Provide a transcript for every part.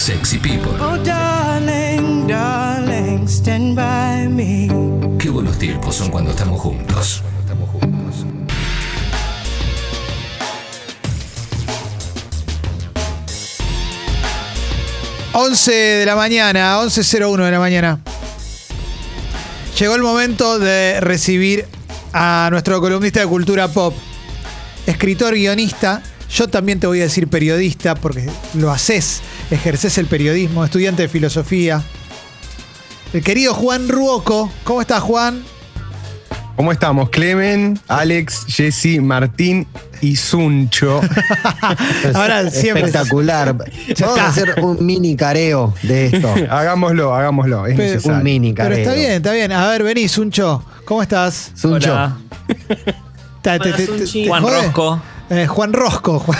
Sexy People. Oh, darling, darling, stand by me. Qué buenos tiempos son cuando estamos juntos. Estamos juntos. Once de la mañana, 11.01 de la mañana. Llegó el momento de recibir a nuestro columnista de cultura pop, escritor, guionista. Yo también te voy a decir periodista porque lo haces, ejerces el periodismo, estudiante de filosofía. El querido Juan Ruoco. ¿Cómo estás, Juan? ¿Cómo estamos? Clemen, Alex, Jesse, Martín y Suncho. Ahora siempre. Espectacular. Ya Vamos está. a hacer un mini careo de esto. hagámoslo, hagámoslo. Es Pero- necesario. un mini Pero careo. está bien, está bien. A ver, vení, Suncho. ¿Cómo estás? Suncho. Hola. Ta- te- te- te- te Juan? Rosco. Eh, Juan Rosco. Juan-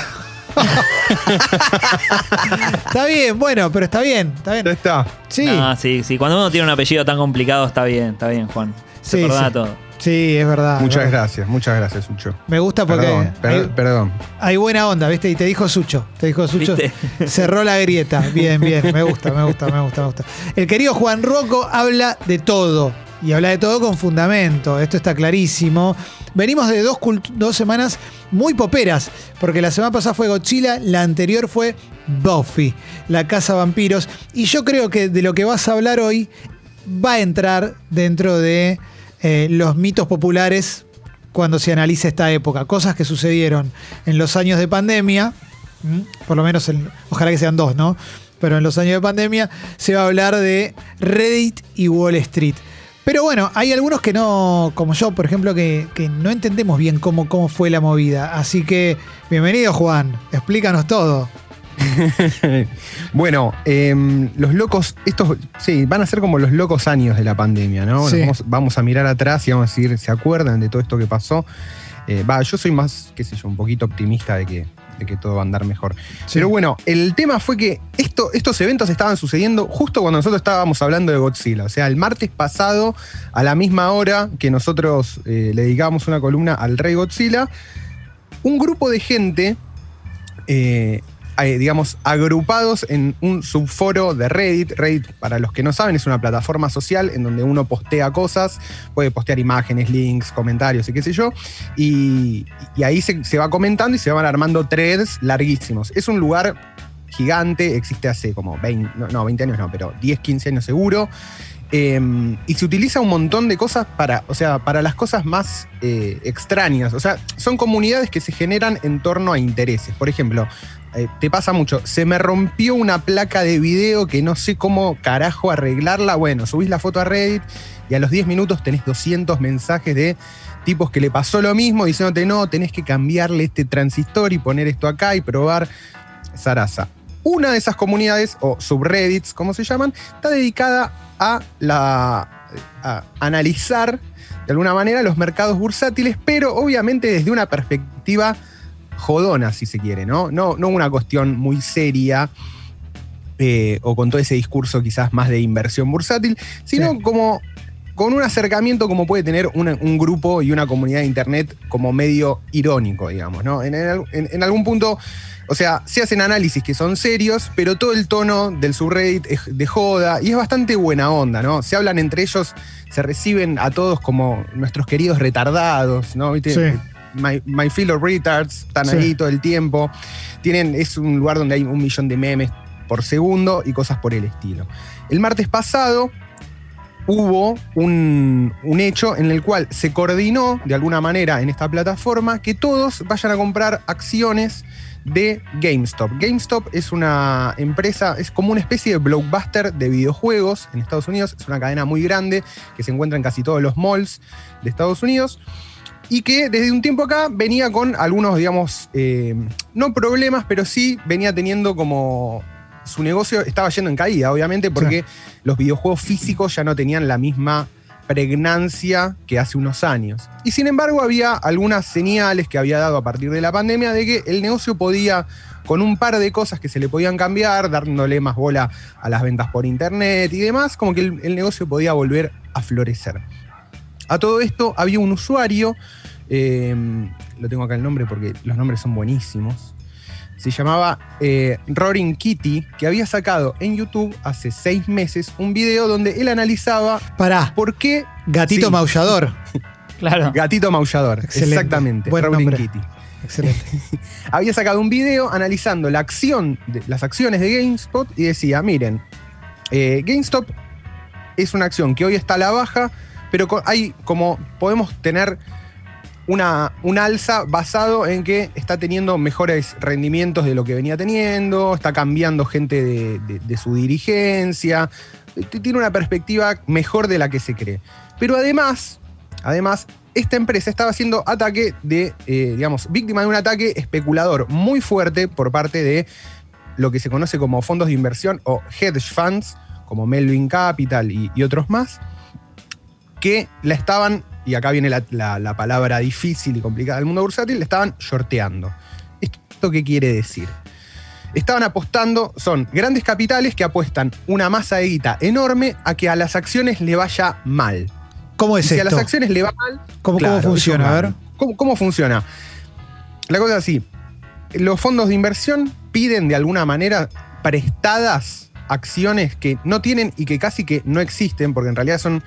está bien, bueno, pero está bien, está Ya bien. está. Sí, No, sí, sí. Cuando uno tiene un apellido tan complicado, está bien, está bien, Juan. Se Sí, perdona sí. todo. sí, es verdad. Muchas verdad. gracias, muchas gracias, Suncho. Me gusta porque Perdón, per- hay, perdón. hay buena onda, ¿viste? Y te dijo Sucho. Te dijo Sucho. ¿Viste? Cerró la grieta. Bien, bien. Me gusta, me gusta, me gusta, me gusta. El querido Juan Rocco habla de todo. Y habla de todo con fundamento. Esto está clarísimo. Venimos de dos, semanas muy poperas. Porque la semana pasada fue Godzilla, la anterior fue Buffy, la casa vampiros. Y yo creo que de lo que vas a hablar hoy va a entrar dentro de eh, los mitos populares cuando se analice esta época. Cosas que sucedieron en los años de pandemia, por lo menos, en- ojalá que sean dos, ¿no? Pero en los años de pandemia se va a hablar de Reddit y Wall Street. Pero bueno, hay algunos que no, como yo, por ejemplo, que, que no entendemos bien cómo, cómo fue la movida. Así que, bienvenido Juan, explícanos todo. bueno, em, los locos, estos, sí, van a ser como los locos años de la pandemia, ¿no? Nos Sí. Vamos, vamos a mirar atrás y vamos a decir, ¿se acuerdan de todo esto que pasó? Eh, Va, yo soy más, qué sé yo, un poquito optimista de que, de que todo va a andar mejor. Sí. Pero bueno, el tema fue que esto, estos eventos estaban sucediendo justo cuando nosotros estábamos hablando de Godzilla. O sea, el martes pasado, a la misma hora que nosotros eh, le dedicábamos una columna al Rey Godzilla, un grupo de gente, eh, eh, digamos, agrupados en un subforo de Reddit. Reddit, para los que no saben, es una plataforma social en donde uno postea cosas, puede postear imágenes, links, comentarios y qué sé yo. Y, ahí se, va comentando y se van armando threads larguísimos. Es un lugar gigante, existe hace como 20, no, no, 20 años no, pero 10, 15 años seguro. Eh, y se utiliza un montón de cosas para, o sea, para las cosas más eh, extrañas. O sea, son comunidades que se generan en torno a intereses. Por ejemplo, eh, te pasa mucho, se me rompió una placa de video que no sé cómo carajo arreglarla. Bueno, subís la foto a Reddit y a los 10 minutos tenés 200 mensajes de tipos que le pasó lo mismo diciéndote, no, tenés que cambiarle este transistor y poner esto acá y probar Sarasa. Una de esas comunidades, o subreddits, como se llaman, está dedicada a, la, a analizar de alguna manera los mercados bursátiles, pero obviamente desde una perspectiva jodona, si se quiere, ¿no? No, no una cuestión muy seria eh, o con todo ese discurso quizás más de inversión bursátil, sino Sí. como con un acercamiento como puede tener una- un grupo y una comunidad de internet como medio irónico, digamos, ¿no? En, en- en- en algún punto, o sea, se hacen análisis que son serios, pero todo el tono del subreddit es de joda y es bastante buena onda, ¿no? Se hablan entre ellos, se reciben a todos como nuestros queridos retardados, ¿no? ¿Viste? Sí. My, my fellow retards están Sí. ahí todo el tiempo. Tienen, es un lugar donde hay un millón de memes por segundo y cosas por el estilo. El martes pasado hubo un, un hecho en el cual se coordinó de alguna manera en esta plataforma que todos vayan a comprar acciones de GameStop. GameStop es una empresa, es como una especie de blockbuster de videojuegos en Estados Unidos. Es una cadena muy grande que se encuentra en casi todos los malls de Estados Unidos y que desde un tiempo acá venía con algunos, digamos, eh, no problemas, pero sí venía teniendo como su negocio estaba yendo en caída, obviamente, porque los videojuegos físicos ya no tenían la misma pregnancia que hace unos años. Y sin embargo, había algunas señales que había dado a partir de la pandemia de que el negocio podía, con un par de cosas que se le podían cambiar, dándole más bola a las ventas por internet y demás, como que el, el negocio podía volver a florecer. A todo esto había un usuario, eh, lo tengo acá el nombre porque los nombres son buenísimos. se llamaba eh, Roaring Kitty, que había sacado en YouTube hace seis meses un video donde él analizaba Pará, por qué gatito Sí. maullador. Claro. Gatito Maullador, Excelente. exactamente, Buen Roaring nombre. Kitty. Excelente. Había sacado un video analizando la acción, de, las acciones de GameSpot y decía, miren, eh, GameStop es una acción que hoy está a la baja, pero hay como podemos tener una, un alza basado en que está teniendo mejores rendimientos de lo que venía teniendo, está cambiando gente de, su dirigencia, tiene una perspectiva mejor de la que se cree. Pero además, además, esta empresa estaba haciendo ataque de, eh, digamos, víctima de un ataque especulador muy fuerte por parte de lo que se conoce como fondos de inversión o hedge funds, como Melvin Capital y, y otros más, que la estaban, y acá viene la, la- la palabra difícil y complicada del mundo bursátil, le estaban shorteando. ¿Esto qué quiere decir? Estaban apostando, son grandes capitales que apuestan una masa de guita enorme a que a las acciones le vaya mal. ¿Cómo Y es si a esto? las acciones le va mal, ¿Cómo, claro, ¿Cómo funciona? A ver. ¿Cómo, cómo funciona? La cosa es así. Los fondos de inversión piden de alguna manera prestadas acciones que no tienen y que casi que no existen, porque en realidad son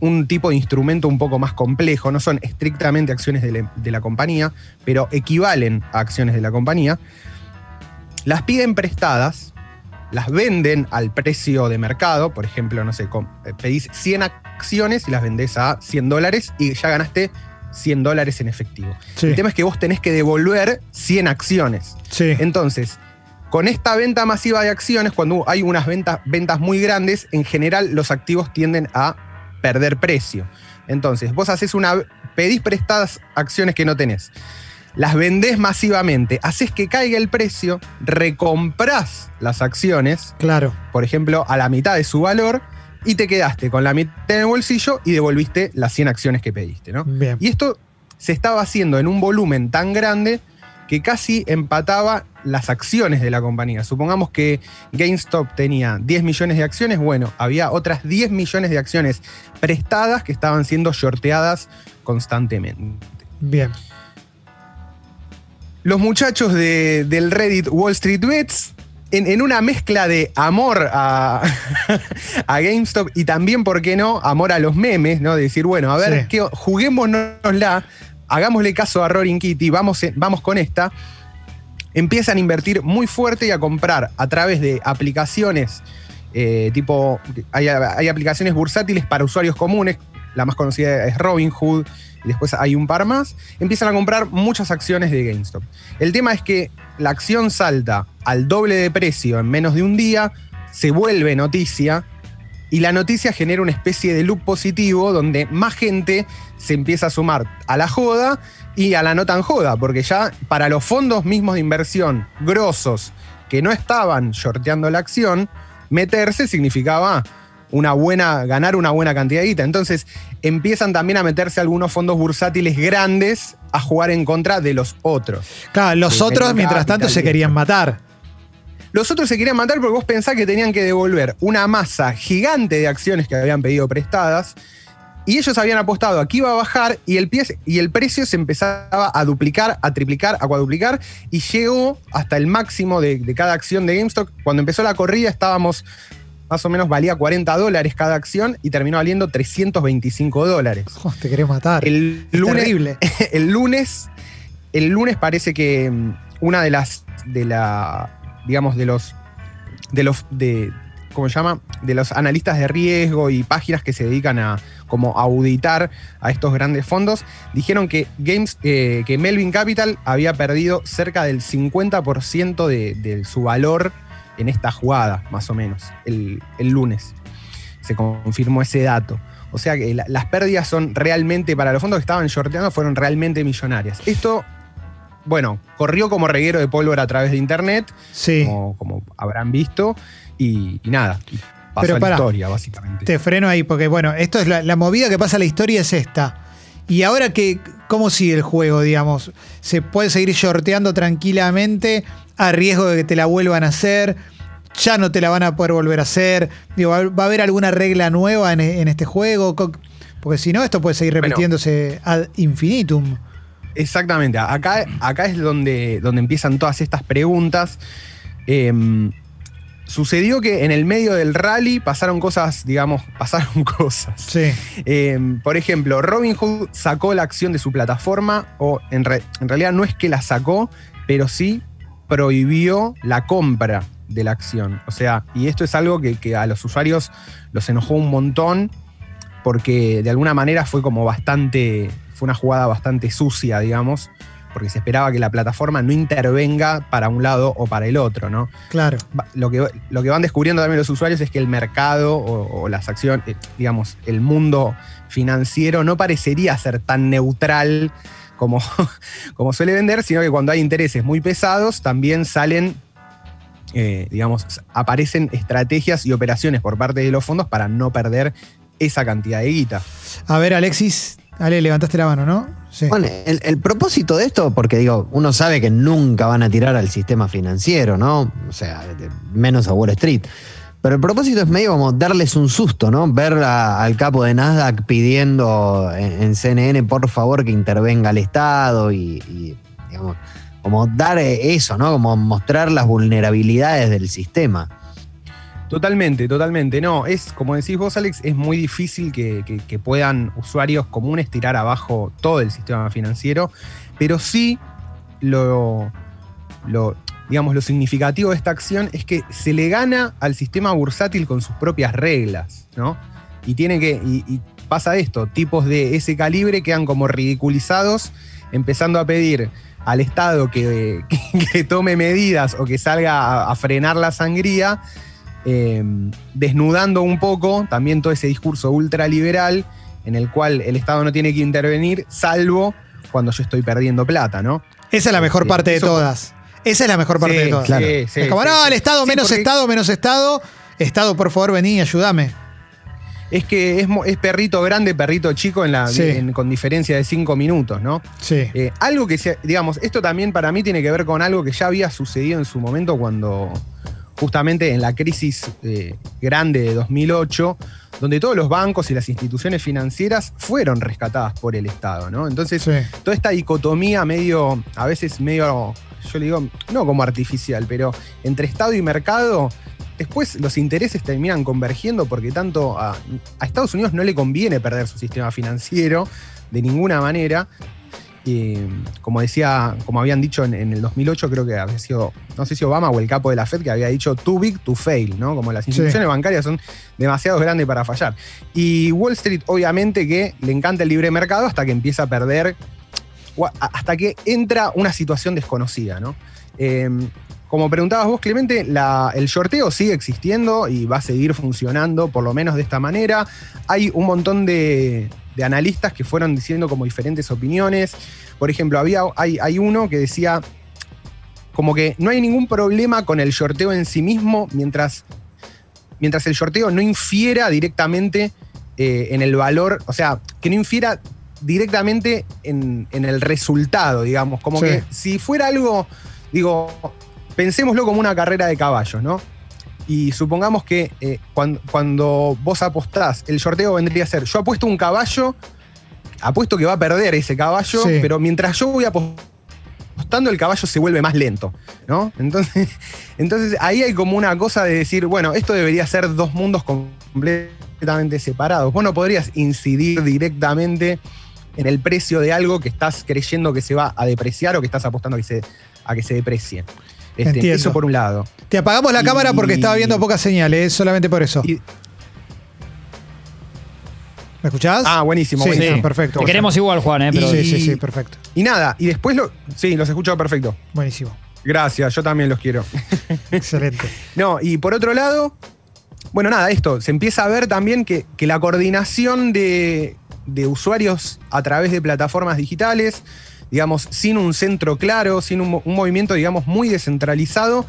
un tipo de instrumento un poco más complejo, no son estrictamente acciones de la, de la compañía, pero equivalen a acciones de la compañía. Las piden prestadas, las venden al precio de mercado, por ejemplo, no sé, eh, pedís 100 acciones y las vendés a 100 dólares y ya ganaste 100 dólares en efectivo. Sí, El tema es que vos tenés que devolver 100 acciones. sí. Entonces, con esta venta masiva de acciones, cuando hay unas ventas, ventas muy grandes, en general los activos tienden a perder precio. Entonces, vos haces una. pedís prestadas acciones que no tenés. Las vendés masivamente, haces que caiga el precio, recomprás las acciones, Claro. por ejemplo, a la mitad de su valor, y te quedaste con la mitad en el bolsillo y devolviste las 100 acciones que pediste, ¿no? Bien. Y esto se estaba haciendo en un volumen tan grande que casi empataba las acciones de la compañía. Supongamos que GameStop tenía 10 millones de acciones, bueno, había otras 10 millones de acciones prestadas que estaban siendo shorteadas constantemente. Bien. Los muchachos de- del Reddit Wall Street Bets, en, en una mezcla de amor a, a GameStop y también, ¿por qué no?, amor a los memes, ¿no? De decir, bueno, a ver, Sí. ¿qué- juguémonosla, hagámosle caso a Roaring Kitty, vamos, vamos con esta. Empiezan a invertir muy fuerte y a comprar a través de aplicaciones eh, tipo, hay, hay aplicaciones bursátiles para usuarios comunes, la más conocida es Robinhood, y después hay un par más, empiezan a comprar muchas acciones de GameStop. El tema es que la acción salta al doble de precio en menos de un día, se vuelve noticia, y la noticia genera una especie de loop positivo donde más gente se empieza a sumar a la joda y a la no tan joda, porque ya para los fondos mismos de inversión grosos que no estaban shorteando la acción, meterse significaba una buena, ganar una buena cantidad de guita. Entonces empiezan también a meterse algunos fondos bursátiles grandes a jugar en contra de los otros. Claro, los otros, mientras tanto, se querían matar. Los otros se querían matar porque vos pensás que tenían que devolver una masa gigante de acciones que habían pedido prestadas y ellos habían apostado a que iba a bajar y el, pie- y el precio se empezaba a duplicar, a triplicar, a cuadruplicar y llegó hasta el máximo de, de cada acción de GameStop. Cuando empezó la corrida estábamos, más o menos valía 40 dólares cada acción y terminó valiendo 325 dólares. Oh, te querés matar. El Es lunes, terrible. el lunes, el lunes parece que mm, una de las, de la, digamos, de los, de los, de, ¿cómo se llama? De los analistas de riesgo y páginas que se dedican a como auditar a estos grandes fondos, dijeron que Games, eh, que Melvin Capital había perdido cerca del 50% de, de su valor en esta jugada, más o menos, el, el lunes. Se confirmó ese dato. O sea que la- las pérdidas son realmente, para los fondos que estaban shorteando, fueron realmente millonarias. Esto, bueno, corrió como reguero de pólvora a través de internet, Sí. como, como habrán visto, y, y nada, pasó Pero a la historia, básicamente. Te freno ahí, porque bueno, esto es la, la movida que pasa en la historia es esta. Y ahora que, ¿cómo sigue el juego, digamos? ¿Se puede seguir shorteando tranquilamente a riesgo de que te la vuelvan a hacer? ¿Ya no te la van a poder volver a hacer? Digo, ¿va a haber alguna regla nueva en, en este juego? Porque si no, esto puede seguir Bueno. repitiéndose ad infinitum. Exactamente. Acá, acá es donde, donde empiezan todas estas preguntas. Em, sucedió que en el medio del rally pasaron cosas, digamos, pasaron cosas. Sí. Em, por ejemplo, Robinhood sacó la acción de su plataforma, o en, re- en realidad no es que la sacó, pero sí prohibió la compra de la acción. O sea, y esto es algo que, que a los usuarios los enojó un montón, porque de alguna manera fue como bastante, fue una jugada bastante sucia, digamos, porque se esperaba que la plataforma no intervenga para un lado o para el otro, ¿no? Claro. lo que, lo que van descubriendo también los usuarios es que el mercado o, o las acciones, eh, digamos, el mundo financiero no parecería ser tan neutral como, como suele vender, sino que cuando hay intereses muy pesados también salen, eh, digamos, aparecen estrategias y operaciones por parte de los fondos para no perder esa cantidad de guita. A ver, Alexis. Ale, levantaste la mano, ¿no? Sí. Bueno, el, propósito de esto, porque digo, uno sabe que nunca van a tirar al sistema financiero, ¿no? O sea, menos a Wall Street. Pero el propósito es medio como darles un susto, ¿no? Ver al capo de Nasdaq pidiendo en, en CNN, por favor, que intervenga el Estado y, y, digamos, como dar eh, eso, ¿no? Como mostrar las vulnerabilidades del sistema. Totalmente, totalmente. No, es como decís vos, Alex, es muy difícil que, puedan usuarios comunes tirar abajo todo el sistema financiero, pero sí lo, lo, digamos, lo significativo de esta acción es que se le gana al sistema bursátil con sus propias reglas, ¿no? Y tiene que. Y, pasa esto: tipos de ese calibre quedan como ridiculizados, empezando a pedir al Estado que, tome medidas o que salga a frenar la sangría eh, desnudando un poco también todo ese discurso ultraliberal en el cual el Estado no tiene que intervenir, salvo cuando yo estoy perdiendo plata, ¿no? Esa es la mejor Sí, parte de eso- todas. Esa es la mejor parte Sí, de todas. claro. sí, sí, es como, no, el Estado, menos porque Estado, menos Estado. Estado, por favor, vení, ayúdame. Es que es, perrito grande, perrito chico en la, Sí. en- con diferencia de cinco minutos, ¿no? Sí. Eh, algo que, se, digamos, esto también para mí tiene que ver con algo que ya había sucedido en su momento cuando, justamente en la crisis eh, grande de 2008, donde todos los bancos y las instituciones financieras fueron rescatadas por el Estado, ¿no? Entonces, Sí. toda esta dicotomía medio, a veces medio, yo le digo, no como artificial, pero entre Estado y mercado, después los intereses terminan convergiendo porque tanto a, a Estados Unidos no le conviene perder su sistema financiero de ninguna manera. Y, como decía, como habían dicho en, en el 2008, creo que había sido, no sé si Obama o el capo de la Fed, que había dicho too big to fail, ¿no? Como las Sí. instituciones bancarias son demasiado grandes para fallar. Y Wall Street, obviamente, que le encanta el libre mercado hasta que empieza a perder, hasta que entra una situación desconocida, ¿no? Eh, como preguntabas vos, Clemente, la- el shorteo sigue existiendo y va a seguir funcionando, por lo menos de esta manera. Hay un montón de, de analistas que fueron diciendo como diferentes opiniones. Por ejemplo, había, hay, hay uno que decía como que no hay ningún problema con el shorteo en sí mismo mientras, mientras el shorteo no infiera directamente eh, en el valor, o sea, que no infiera directamente en, en el resultado, digamos. Como Sí. que si fuera algo, digo, pensémoslo como una carrera de caballos, ¿no? Y supongamos que eh, cuando, cuando vos apostás, el sorteo vendría a ser, yo apuesto un caballo, apuesto que va a perder ese caballo, Sí. pero mientras yo voy apostando, el caballo se vuelve más lento, ¿no? Entonces, entonces ahí hay como una cosa de decir, bueno, esto debería ser dos mundos completamente separados. Vos no podrías incidir directamente en el precio de algo que estás creyendo que se va a depreciar o que estás apostando a que se, a que se deprecie. Este, Entiendo. eso por un lado. Te apagamos la Y- cámara porque estaba viendo pocas señales, solamente por eso. Y- ¿Me escuchás? ah, buenísimo, Sí, buenísimo. sí, perfecto. Te queremos igual, Juan, ¿eh? Pero Sí, sí, sí, perfecto. Y nada, y después lo. Sí, los escucho perfecto. Buenísimo. Gracias, yo también los quiero. Excelente. No, y por otro lado, bueno, nada, esto, se empieza a ver también que, que la coordinación de, de usuarios a través de plataformas digitales, digamos, sin un centro claro, sin un, mo- un movimiento, digamos, muy descentralizado,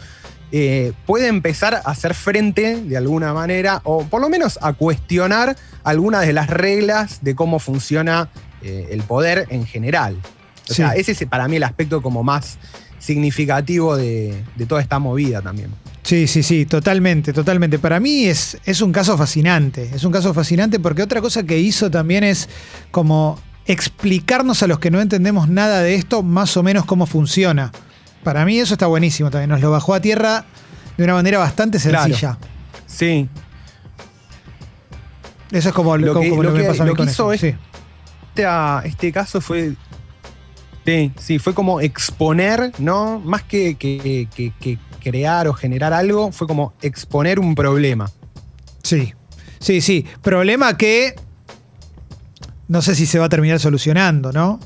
eh, puede empezar a hacer frente de alguna manera, o por lo menos a cuestionar algunas de las reglas de cómo funciona eh, el poder en general. O sea, ese es para mí el aspecto como más significativo de, de toda esta movida también. Sí, sí, sí, totalmente, totalmente. Para mí es, es un caso fascinante, es un caso fascinante porque otra cosa que hizo también es como explicarnos a los que no entendemos nada de esto más o menos cómo funciona. Para mí eso está buenísimo también. Nos lo bajó a tierra de una manera bastante Claro. sencilla. Sí, Eso es como Lo como- que- como lo que me pasó a mí lo que con hizo eso. es- Sí. este, ah, este caso fue. Sí, sí, fue como exponer, ¿no? Más que, que- que- que crear o generar algo, fue como exponer un problema. Sí, sí, sí. Problema que no sé si se va a terminar solucionando, ¿no?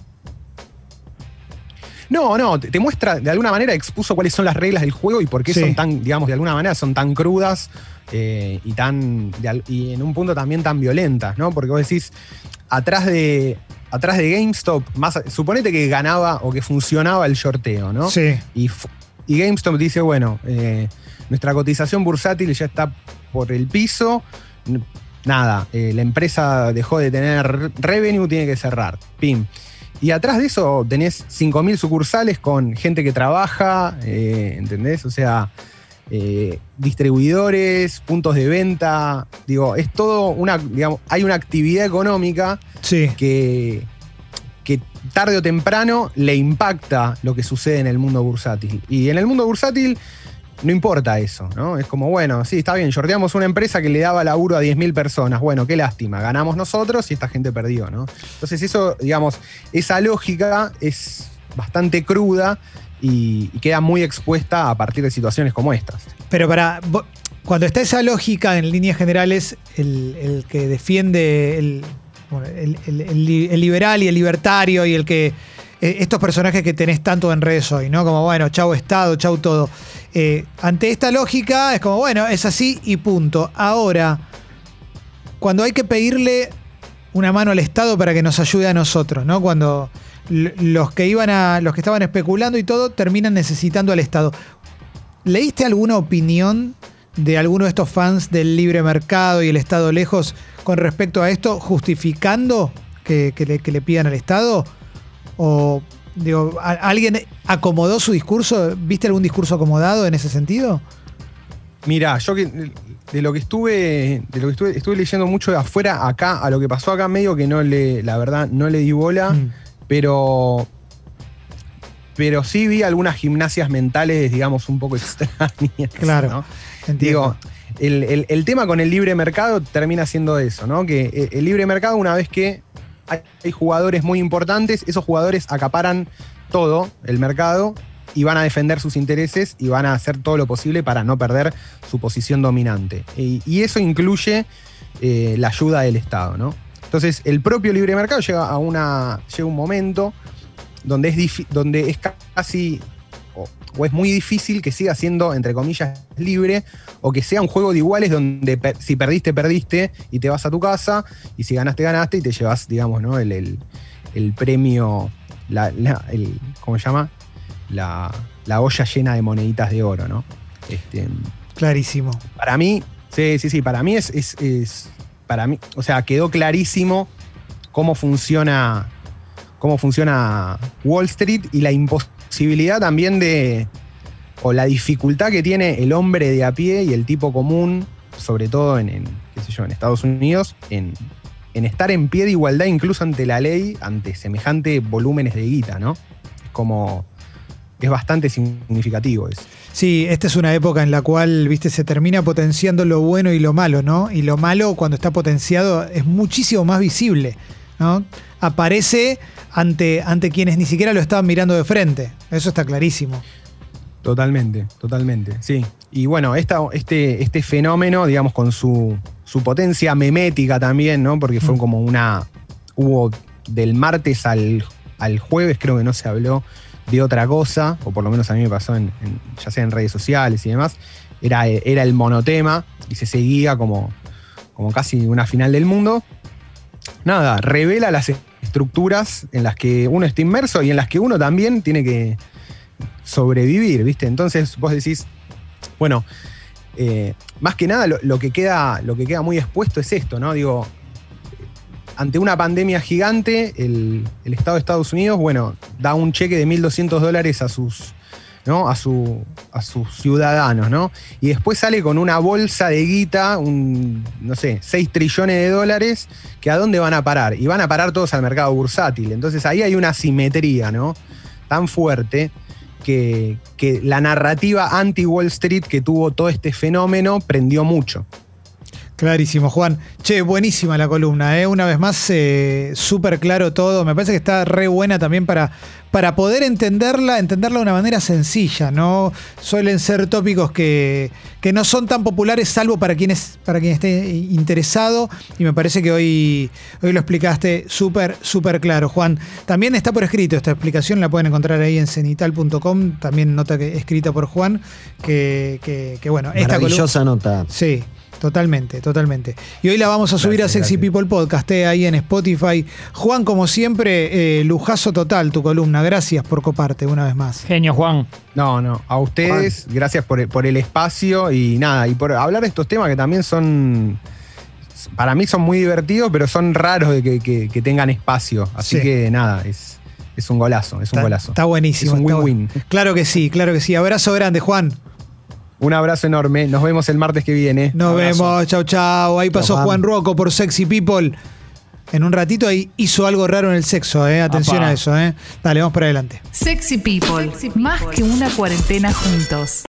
No, no, te, muestra, de alguna manera expuso cuáles son las reglas del juego y por qué Sí. son tan, digamos, de alguna manera son tan crudas eh, y tan. de y en un punto también tan violentas, ¿no? Porque vos decís, atrás de. Atrás de GameStop, más, suponete que ganaba o que funcionaba el sorteo, ¿no? Sí. Y GameStop dice, bueno, eh, nuestra cotización bursátil ya está por el piso. Nada, eh, la empresa dejó de tener revenue, tiene que cerrar. Pim. Y atrás de eso tenés 5.000 sucursales con gente que trabaja, eh, ¿entendés? O sea, eh, distribuidores, puntos de venta. Digo, es todo una, digamos, hay una actividad económica Sí. que, que tarde o temprano le impacta lo que sucede en el mundo bursátil. Y en el mundo bursátil no importa eso, ¿no? Es como, bueno, sí, está bien, sorteamos una empresa que le daba laburo a 10.000 personas. Bueno, qué lástima, ganamos nosotros y esta gente perdió, ¿no? Entonces eso, digamos, esa lógica es bastante cruda y, queda muy expuesta a partir de situaciones como estas. Pero para. Cuando está esa lógica, en líneas generales, el, que defiende el, el liberal y el libertario y el que. Eh, estos personajes que tenés tanto en redes hoy, ¿no? Como, bueno, chau Estado, chau todo. Eh, ante esta lógica, es como, bueno, es así y punto. Ahora, cuando hay que pedirle una mano al Estado para que nos ayude a nosotros, ¿no? Cuando los que iban a. los que estaban especulando y todo terminan necesitando al Estado. ¿Leíste alguna opinión de alguno de estos fans del libre mercado y el Estado lejos con respecto a esto, justificando que, que le, que le pidan al Estado? ¿O digo, ¿a- alguien acomodó su discurso? ¿Viste algún discurso acomodado en ese sentido? Mira, yo que de lo que estuve, de lo que estuve, estuve leyendo mucho de afuera acá, a lo que pasó acá medio que no le, la verdad, no le di bola, Mm. pero, pero sí vi algunas gimnasias mentales, digamos, un poco extrañas. Claro. ¿no? Entiendo. Digo, el, el- el tema con el libre mercado termina siendo eso, ¿no? Que eh, el libre mercado, una vez que hay, jugadores muy importantes, esos jugadores acaparan todo el mercado y van a defender sus intereses y van a hacer todo lo posible para no perder su posición dominante. Y, eso incluye eh, la ayuda del Estado, ¿no? Entonces, el propio libre mercado llega a una. llega un momento donde es, donde es casi. O, es muy difícil que siga siendo, entre comillas, libre, o que sea un juego de iguales donde per- si perdiste, perdiste y te vas a tu casa, y si ganaste, ganaste y te llevas, digamos, ¿no? El, el- el premio, la, la- el, ¿cómo se llama? La, la olla llena de moneditas de oro, ¿no? Este, Clarísimo. para mí, sí, sí, sí, para mí es, es- es- para mí, o sea, quedó clarísimo cómo funciona, cómo funciona Wall Street y la imposibilidad también de, o la dificultad que tiene el hombre de a pie y el tipo común, sobre todo en, en, qué sé yo, en Estados Unidos, en, en estar en pie de igualdad incluso ante la ley, ante semejante volúmenes de guita, ¿no? Es como, es bastante significativo eso. Sí, esta es una época en la cual, viste, se termina potenciando lo bueno y lo malo, ¿no? Y lo malo, cuando está potenciado, es muchísimo más visible, ¿no? Aparece ante, ante quienes ni siquiera lo estaban mirando de frente. Eso está clarísimo. Totalmente, totalmente, sí. Y bueno, esta, este, este fenómeno, digamos, con su, su potencia memética también, ¿no? Porque fue Mm. como una. Hubo del martes al, al jueves, creo que no se habló de otra cosa, o por lo menos a mí me pasó en, en- ya sea en redes sociales y demás. Era, era el monotema y se seguía como, como casi una final del mundo. Nada, revela las estructuras en las que uno está inmerso y en las que uno también tiene que sobrevivir, ¿viste? Entonces vos decís, bueno, eh, más que nada lo, lo que queda, lo que queda muy expuesto es esto, ¿no? Digo, ante una pandemia gigante, el, el Estado de Estados Unidos, bueno, da un cheque de 1.200 dólares a sus ¿no? A, su, a sus ciudadanos, ¿no? Y después sale con una bolsa de guita, un, no sé, 6 trillones de dólares, que a dónde van a parar? Y van a parar todos al mercado bursátil. Entonces ahí hay una simetría, ¿no? Tan fuerte que, que la narrativa anti-Wall Street que tuvo todo este fenómeno prendió mucho. Clarísimo, Juan. Che, buenísima la columna, ¿eh? Una vez más, eh, súper claro todo. Me parece que está re buena también para, para poder entenderla, entenderla de una manera sencilla, ¿no? Suelen ser tópicos que, que no son tan populares, salvo para quien, es- para quien esté interesado. Y me parece que hoy, hoy lo explicaste súper, súper claro, Juan. También está por escrito esta explicación, la pueden encontrar ahí en cenital.com. También nota que, escrita por Juan. Que, que- que bueno, esta columna. Maravillosa nota. Sí, totalmente, totalmente. Y hoy la vamos a subir Gracias, a Sexy gracias. People Podcast, eh, ahí en Spotify. Juan, como siempre, eh, lujazo total tu columna. Gracias por coparte una vez más. Genio, Juan. No, no, a ustedes, gracias por, por el espacio y nada, y por hablar de estos temas que también son, para mí son muy divertidos, pero son raros de que, que- que tengan espacio. Así Sí. que nada, es, es un golazo, es un Está, golazo. está buenísimo. Es un win-win. Claro que sí, claro que sí. Abrazo grande, Juan. Un abrazo enorme, nos vemos el martes que viene. Nos Abrazo. vemos. Chau, chau. Ahí pasó Juan. Rocco por Sexy People. En un ratito ahí hizo algo raro en el sexo, eh. Atención Apá. a eso, eh. Dale, vamos para adelante. Sexy People, más que una cuarentena juntos.